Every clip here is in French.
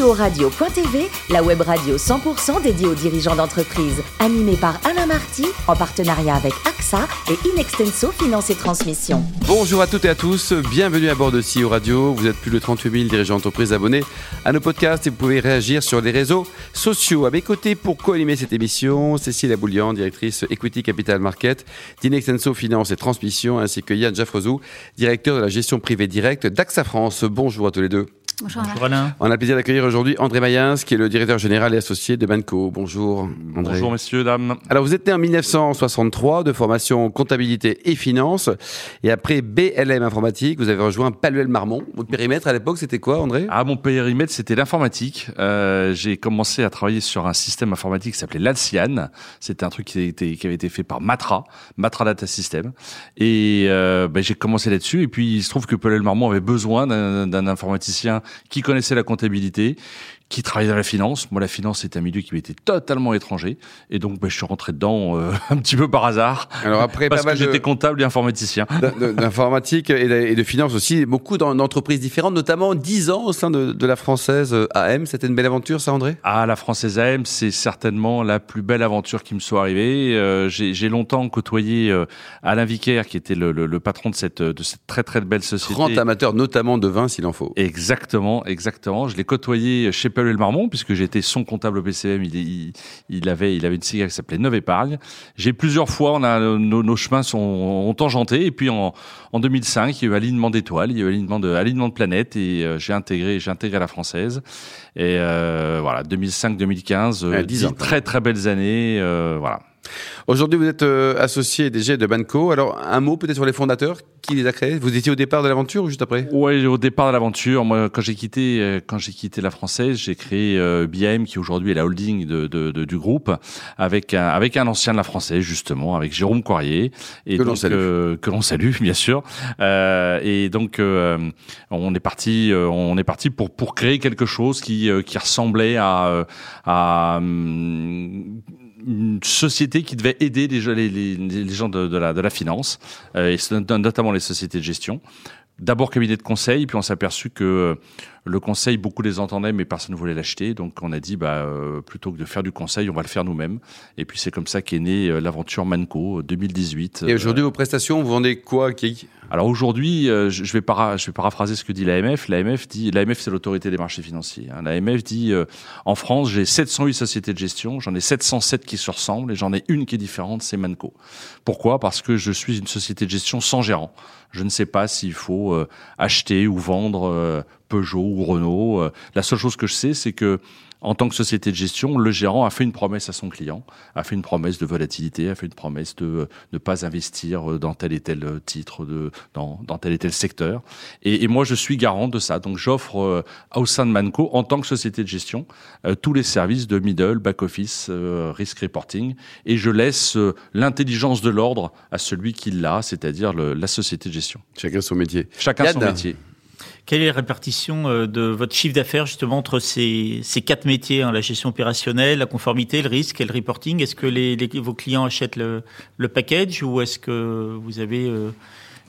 CEO-radio.tv, la web radio 100% dédiée aux dirigeants d'entreprise, animée par Alain Marty, en partenariat avec AXA et Inextenso Finance et Transmission. Bonjour à toutes et à tous, bienvenue à bord de CEO Radio. Vous êtes plus de 38 000 dirigeants d'entreprise abonnés à nos podcasts et vous pouvez réagir sur les réseaux sociaux. À mes côtés pour co-animer cette émission, Cécile Aboulian, directrice Equity Capital Market d'Inextenso Finance et Transmission, ainsi que Yann Jaffrezou, directeur de la gestion privée directe d'AXA France. Bonjour à tous les deux. Bonjour, Alain. On a le plaisir d'accueillir aujourd'hui André Mayens, qui est le directeur général et associé de Banco. Bonjour André. Bonjour messieurs, dames. Alors vous êtes né en 1963 de formation comptabilité et finance et après BLM informatique, vous avez rejoint Paluel Marmont. Votre périmètre à l'époque c'était quoi André? Ah mon périmètre c'était l'informatique. Euh, j'ai commencé à travailler sur un système informatique qui s'appelait l'Alcian. C'était un truc qui, était, qui avait été fait par Matra, Matra Data System. Et euh, ben, j'ai commencé là-dessus et puis il se trouve que Paluel Marmont avait besoin d'un informaticien qui connaissait la comptabilité, qui travaillait dans la finance. Moi, la finance, c'est un milieu qui m'était totalement étranger. Et donc, bah, je suis rentré dedans euh, un petit peu par hasard. Alors après, parce pas que j'étais comptable et informaticien. D'informatique et, et de finance aussi. Beaucoup d'entreprises différentes, notamment 10 ans au sein de, de la française euh, AM. C'était une belle aventure, ça, André? Ah, la française AM, c'est certainement la plus belle aventure qui me soit arrivée. Euh, J'ai longtemps côtoyé euh, Alain Vicaire, qui était le, le, le, patron de cette, de cette très très belle société. Grand amateur, notamment de vin, s'il en faut. Exactement, exactement. Je l'ai côtoyé chez le puisque j'étais son comptable au PCM. Il, avait, il avait une cigarette qui s'appelait Neuve Épargne. J'ai plusieurs fois, on a, nos, nos chemins sont, ont tangenté. Et puis en, en 2005, il y a eu alignement d'étoiles, il y a eu alignement de, alignement de planètes, et euh, j'ai intégré, j'ai intégré la française. Et euh, voilà, 2005-2015, euh, 10 ans. très très belles années. Euh, voilà. Aujourd'hui, vous êtes euh, associé DG de Banco. Alors, un mot peut-être sur les fondateurs qui les a créés? Vous étiez au départ de l'aventure ou juste après? Oui, au départ de l'aventure. Moi, quand j'ai quitté, euh, quand j'ai quitté la française, j'ai créé euh, BIM, qui aujourd'hui est la holding de, de, de, du groupe, avec un, avec un ancien de la française justement, avec Jérôme Coirier, et que l'on salue, euh, que l'on salue bien sûr. Euh, et donc, euh, on est parti, on est parti pour pour créer quelque chose qui qui ressemblait à à hum, une société qui devait aider les, les, gens de, la, finance, euh, notamment les sociétés de gestion. D'abord cabinet de conseil, puis on s'est aperçu que le conseil, beaucoup les entendaient, mais personne ne voulait l'acheter. Donc on a dit, bah, euh, plutôt que de faire du conseil, on va le faire nous-mêmes. Et puis c'est comme ça qu'est née euh, l'aventure Manco 2018. Et aujourd'hui, euh, vos prestations, vous vendez quoi qui Alors aujourd'hui, euh, je, vais para, je vais paraphraser ce que dit l'AMF. L'AMF dit, l'AMF c'est l'autorité des marchés financiers. Hein. L'AMF dit, euh, en France, j'ai 708 sociétés de gestion, j'en ai 707 qui se ressemblent et j'en ai une qui est différente, c'est Manco. Pourquoi? Parce que je suis une société de gestion sans gérant. Je ne sais pas s'il faut euh, acheter ou vendre euh, Peugeot ou Renault. Euh, la seule chose que je sais, c'est que en tant que société de gestion, le gérant a fait une promesse à son client, a fait une promesse de volatilité, a fait une promesse de ne pas investir dans tel et tel titre, de, dans, dans tel et tel secteur. Et, et, moi, je suis garant de ça. Donc, j'offre euh, au sein de Manco, en tant que société de gestion, euh, tous les services de middle, back office, euh, risk reporting, et je laisse l'intelligence de l'ordre à celui qui l'a, c'est-à-dire la société de gestion. Chacun son métier. Chacun son métier. Quelle est la répartition euh, de votre chiffre d'affaires justement entre ces, ces quatre métiers, hein, la gestion opérationnelle, la conformité, le risque et le reporting? Est-ce que vos clients achètent le, le package ou est-ce que vous avez euh,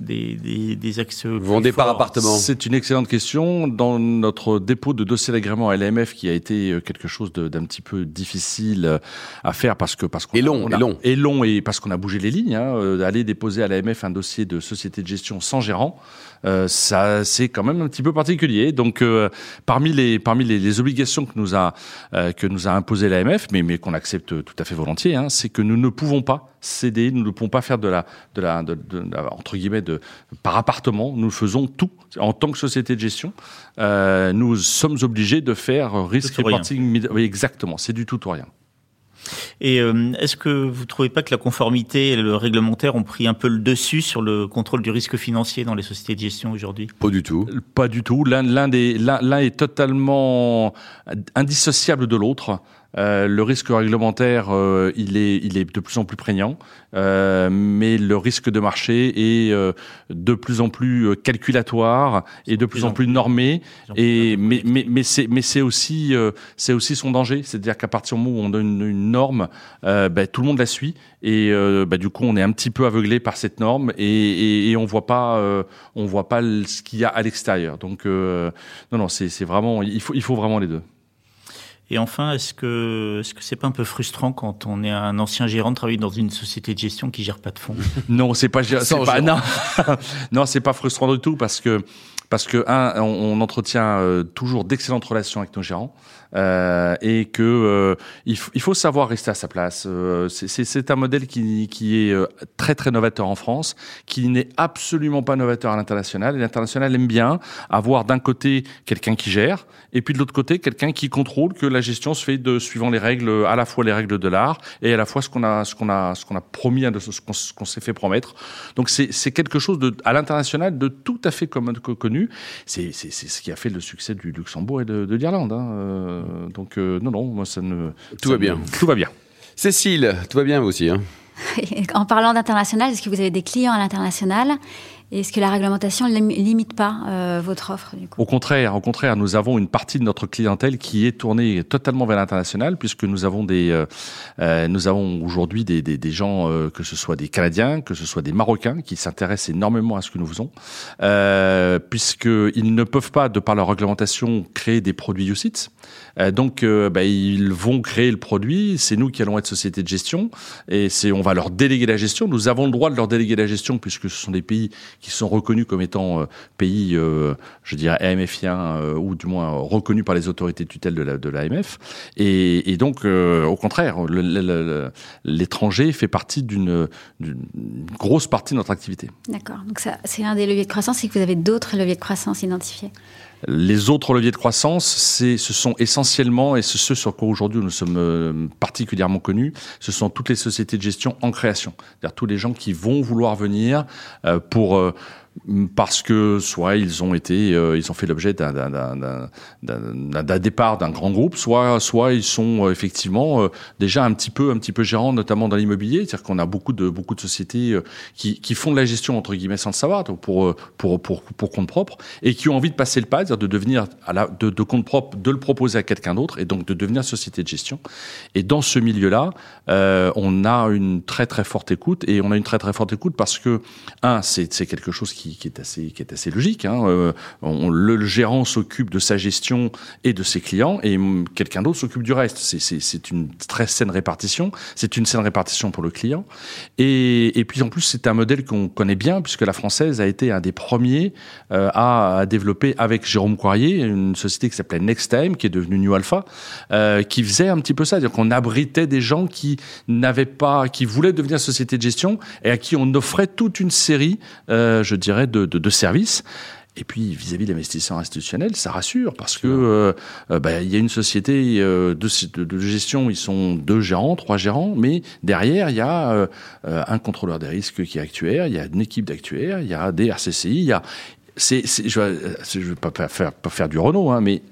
des, des, des axes Vous vendez par appartement C'est une excellente question. Dans notre dépôt de dossier d'agrément à l'AMF, qui a été euh, quelque chose d'un petit peu difficile à faire parce que parce qu'on et long, a, et long, et long et parce qu'on a bougé les lignes, hein, aller déposer à l'AMF un dossier de société de gestion sans gérant. Euh, ça c'est quand même un petit peu particulier. Donc euh, parmi les parmi les, les, obligations que nous a euh, que nous a imposé l'AMF, mais mais qu'on accepte tout à fait volontiers, hein, c'est que nous ne pouvons pas céder, nous ne pouvons pas faire de la de la de, de, de, entre guillemets de par appartement. Nous faisons tout en tant que société de gestion. Euh, nous sommes obligés de faire risk reporting. Oui, exactement. C'est du tout ou rien. Et euh, est-ce que vous ne trouvez pas que la conformité et le réglementaire ont pris un peu le dessus sur le contrôle du risque financier dans les sociétés de gestion aujourd'hui? Pas du tout. Pas du tout. L'un est totalement indissociable de l'autre. Euh, le risque réglementaire, euh, il, est, il est de plus en plus prégnant, euh, mais le risque de marché est de plus en plus calculatoire et de plus, en plus normé. Et mais mais mais c'est mais c'est aussi c'est aussi son danger, c'est-à-dire qu'à partir du moment où on donne une, une norme, bah, tout le monde la suit et bah, du coup on est un petit peu aveuglé par cette norme et, et, et on voit pas on voit pas ce qu'il y a à l'extérieur. Donc non non c'est c'est vraiment il faut il faut vraiment les deux. Et enfin, est-ce que est-ce que c'est pas un peu frustrant quand on est un ancien gérant de travailler dans une société de gestion qui gère pas de fonds? Non, c'est pas, pas non, non, c'est pas frustrant du tout parce que parce que un, on, entretient euh, toujours d'excellentes relations avec nos gérants euh, et que euh, il, faut savoir rester à sa place. Euh, c'est un modèle qui, qui est euh, très très novateur en France, qui n'est absolument pas novateur à l'international. Et l'international aime bien avoir d'un côté quelqu'un qui gère et puis de l'autre côté quelqu'un qui contrôle que la gestion se fait de suivant les règles, à la fois les règles de l'art et à la fois ce qu'on a ce qu'on a ce qu'on a promis, ce qu'on s'est fait promettre. Donc c'est quelque chose de à l'international de tout à fait connu c'est ce qui a fait le succès du Luxembourg et de, de l'Irlande. Hein. Euh, donc euh, non, non, moi ça ne... Tout va bien. tout va bien. Cécile, tout va bien vous aussi. Hein? En parlant d'international, est-ce que vous avez des clients à l'international? Est-ce que la réglementation ne limite pas euh, votre offre du coup? Au contraire, au contraire, nous avons une partie de notre clientèle qui est tournée totalement vers l'international, puisque nous avons euh, euh avons aujourd'hui des, des, gens, que ce soit des Canadiens, que ce soit des Marocains, qui s'intéressent énormément à ce que nous faisons, puisqu'ils ne peuvent pas, de par leur réglementation, créer des produits UCITS. Donc, bah, ils vont créer le produit. C'est nous qui allons être société de gestion, et on va leur déléguer la gestion. Nous avons le droit de leur déléguer la gestion, puisque ce sont des pays qui sont reconnus comme étant euh, pays, euh, je dirais, AMFien, euh, ou du moins reconnus par les autorités de tutelle de l'AMF. La, et, et, donc, au contraire, l'étranger fait partie d'une grosse partie de notre activité. D'accord. Donc, c'est un des leviers de croissance, c'est que vous avez d'autres leviers de croissance identifiés? Les autres leviers de croissance, c'est, ce sont essentiellement, et c'est ce sur quoi aujourd'hui nous sommes particulièrement connus, ce sont toutes les sociétés de gestion en création. C'est-à-dire tous les gens qui vont vouloir venir pour parce que soit ils ont été, euh, ils ont fait l'objet d'un départ d'un grand groupe, soit soit ils sont euh, effectivement euh, déjà un petit peu un petit peu gérants, notamment dans l'immobilier, c'est-à-dire qu'on a beaucoup de beaucoup de sociétés qui, font de la gestion entre guillemets sans le savoir, pour pour pour compte propre, et qui ont envie de passer le pas, c'est-à-dire de devenir de, de compte propre, de le proposer à quelqu'un d'autre, et donc de devenir société de gestion. Et dans ce milieu-là, on a une très très forte écoute, et on a une très très forte écoute parce que un, c'est c'est quelque chose qui qui, est assez qui est assez logique. Hein. Euh, on, le, gérant s'occupe de sa gestion et de ses clients, et quelqu'un d'autre s'occupe du reste. C'est une très saine répartition. C'est une saine répartition pour le client. Et, et puis en plus, c'est un modèle qu'on connaît bien puisque la française a été un des premiers euh, à, à, développer avec Jérôme Coirier une société qui s'appelait Nextime, qui est devenue New Alpha, euh, qui faisait un petit peu ça, c'est-à-dire qu'on abritait des gens qui n'avaient pas, qui voulaient devenir société de gestion et à qui on offrait toute une série, je dirais de, de, services. Et puis vis-à-vis de l'investisseur institutionnel, ça rassure parce que euh, euh, bah, il y a une société euh, de, gestion, ils sont deux gérants, trois gérants, mais derrière il y a un contrôleur des risques qui est actuaire, il y a une équipe d'actuaires, il y a des RCCI, il y a je ne veux pas faire, du Renault, hein, mais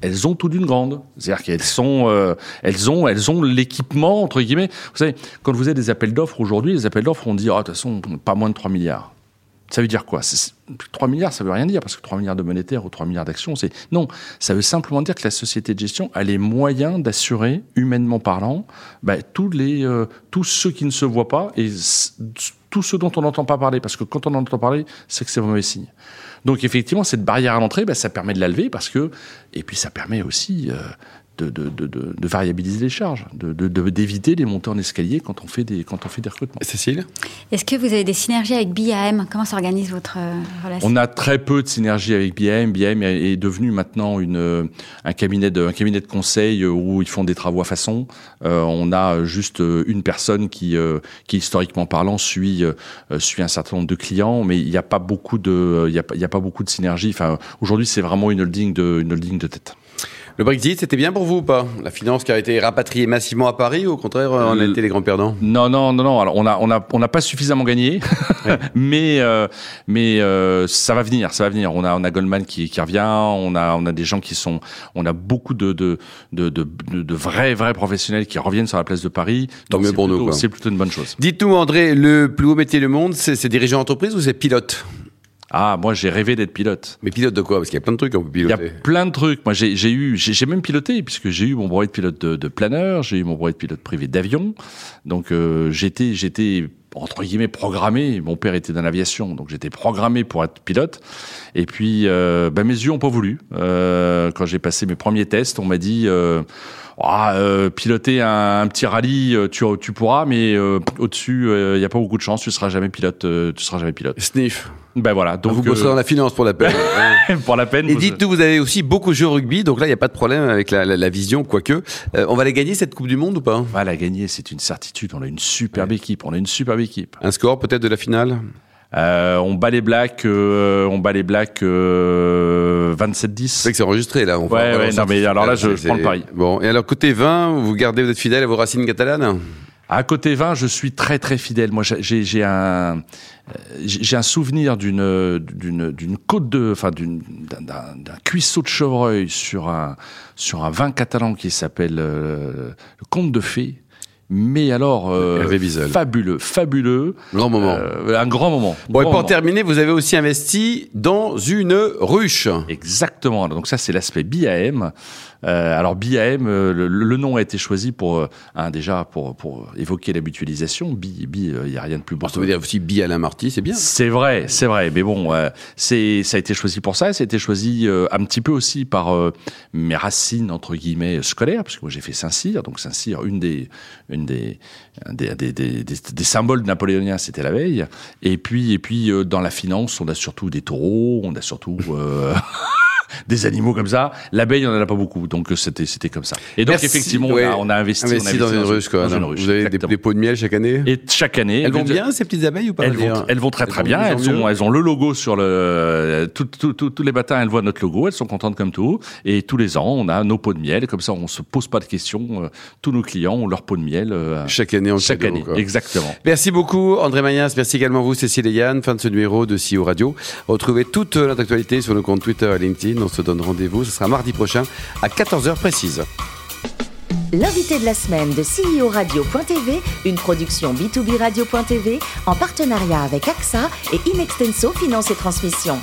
elles ont tout d'une grande. C'est-à-dire qu'elles sont, elles ont, elles ont l'équipement entre guillemets. Vous savez, quand vous avez des appels d'offres aujourd'hui, les appels d'offres, on dit, ah, de toute façon, pas moins de 3 milliards. Ça veut dire quoi? 3 milliards, ça veut rien dire, parce que 3 milliards de monétaires ou 3 milliards d'actions, c'est... Non, ça veut simplement dire que la société de gestion a les moyens d'assurer, humainement parlant, bah, tous, les, euh, tous ceux qui ne se voient pas et tous ceux dont on n'entend pas parler, parce que quand on entend parler, c'est que c'est mauvais signe. Donc effectivement, cette barrière à l'entrée, bah, ça permet de la lever, parce que... Et puis ça permet aussi... Euh, de, de, de, de, variabiliser les charges, d'éviter les montées en escalier quand on fait des, quand on fait des recrutements. Cécile? Est-ce que vous avez des synergies avec BIAM Comment s'organise votre euh, relation? On a très peu de synergies avec BIAM. BIAM est devenu maintenant une, euh, un, cabinet de, un cabinet de conseil où ils font des travaux à façon. Euh, on a juste une personne qui, qui historiquement parlant, suit, suit un certain nombre de clients, mais il n'y a pas beaucoup de, il y a, il y a pas beaucoup de synergie. Enfin, aujourd'hui, c'est vraiment une holding de, une holding de tête. Le Brexit, c'était bien pour vous ou pas? La finance qui a été rapatriée massivement à Paris ou au contraire, on a été les grands perdants? Non, non, non, non. Alors, on a, on a, on n'a pas suffisamment gagné, mais, euh, mais euh, ça va venir, ça va venir. On a, on a Goldman qui, qui revient, on a, on a des gens qui sont, on a beaucoup de, de, de, de, de vrais, vrais professionnels qui reviennent sur la place de Paris. Donc, mieux pour plutôt, nous. C'est plutôt une bonne chose. Dites-nous, André, le plus haut métier du monde, c'est dirigeant d'entreprise ou c'est pilote? Ah, moi j'ai rêvé d'être pilote. Mais pilote de quoi? Parce qu'il y a plein de trucs qu'on peut piloter. Il y a plein de trucs. Moi j'ai eu, j'ai même piloté puisque j'ai eu mon brevet de pilote de, de planeur, j'ai eu mon brevet de pilote privé d'avion. Donc euh, j'étais, j'étais entre guillemets programmé. Mon père était dans l'aviation, donc j'étais programmé pour être pilote. Et puis euh, ben, mes yeux ont pas voulu. Euh, quand j'ai passé mes premiers tests, on m'a dit. Euh, ah, euh, piloter un, un, petit rallye, euh, tu, tu pourras, mais euh, au-dessus, il euh, n'y a pas beaucoup de chance, tu seras jamais pilote. euh, tu seras jamais pilote. Sniff. Ben voilà. Donc vous bosserez dans la finance pour la peine. hein. pour la peine. Et vous- dites-nous, vous avez aussi beaucoup joué au rugby, donc là, il n'y a pas de problème avec la, la, la vision, quoique. Euh, on va la gagner, cette Coupe du Monde ou pas? On va la gagner, c'est une certitude. On a une superbe équipe. On a une superbe équipe. Un score peut-être de la finale? Euh, on bat les Blacks, euh, on bat les Blacks euh, 27-10. C'est vrai que c'est enregistré là. On va- Ouais, ouais, non, mais alors là, je- prends le pari. Bon, et alors côté 20, vous gardez, vous êtes fidèle à vos racines catalanes? À côté 20, je suis très très fidèle. Moi, j'ai j'ai un euh, j'ai un souvenir d'une d'une d'une côte de enfin d'une d'un- d'un d'un cuisseau de chevreuil sur un sur un vin catalan qui s'appelle euh, le Comte de Fées. Mais alors euh, fabuleux, fabuleux, Grand moment. Euh, un grand moment. Bon, et pour moment. terminer, vous avez aussi investi dans une ruche. Exactement. Donc ça, c'est l'aspect BAM. Euh, alors BAM, euh, le, le nom a été choisi pour un, déjà pour pour évoquer la mutualisation. B, B, euh, il y a rien de plus beau. Bon, ça veut dire aussi Bi Alain Marty, c'est bien. C'est vrai, c'est vrai, mais bon, euh, c'est ça a été choisi pour ça. Ça a été choisi euh, un petit peu aussi par euh, mes racines entre guillemets scolaires, parce que moi j'ai fait Saint-Cyr, donc Saint-Cyr, une des une des des, des, des, des- symboles napoléoniens, c'était la veille. Et puis et puis euh, dans la finance, on a surtout des taureaux, on a surtout euh, des animaux comme ça. L'abeille, on en a pas beaucoup, donc euh, c'était c'était comme ça. Et donc Merci, effectivement, on, a, on a investi, on a Investi dans une ruche, quoi. dans une ruche, Vous avez des, des pots de miel chaque année? Et chaque année, Elles vont bien, ces petites abeilles ou pas elles vont, d'ailleurs elles vont très Elles très vont bien. Elles, sont, elles ont le logo sur le. Tout, tout, tout- tous les matins, elles voient notre logo. Elles sont contentes comme tout. Et tous les ans, on a nos pots de miel. Comme ça, on se pose pas de questions. Euh, Tous nos clients ont leur pot de miel. euh, Chaque année en chaque cadeau, année. quoi. Exactement. Merci beaucoup André Mayas, merci également vous Cécile et Yann. Fin de ce numéro de CEO Radio. Retrouvez toute notre actualité sur nos comptes Twitter et LinkedIn. On se donne rendez-vous, ce sera mardi prochain à 14h précise. L'invité de la semaine de CEO Radio.tv, une production B2B Radio.tv en partenariat avec AXA et Inextenso Finance et Transmission.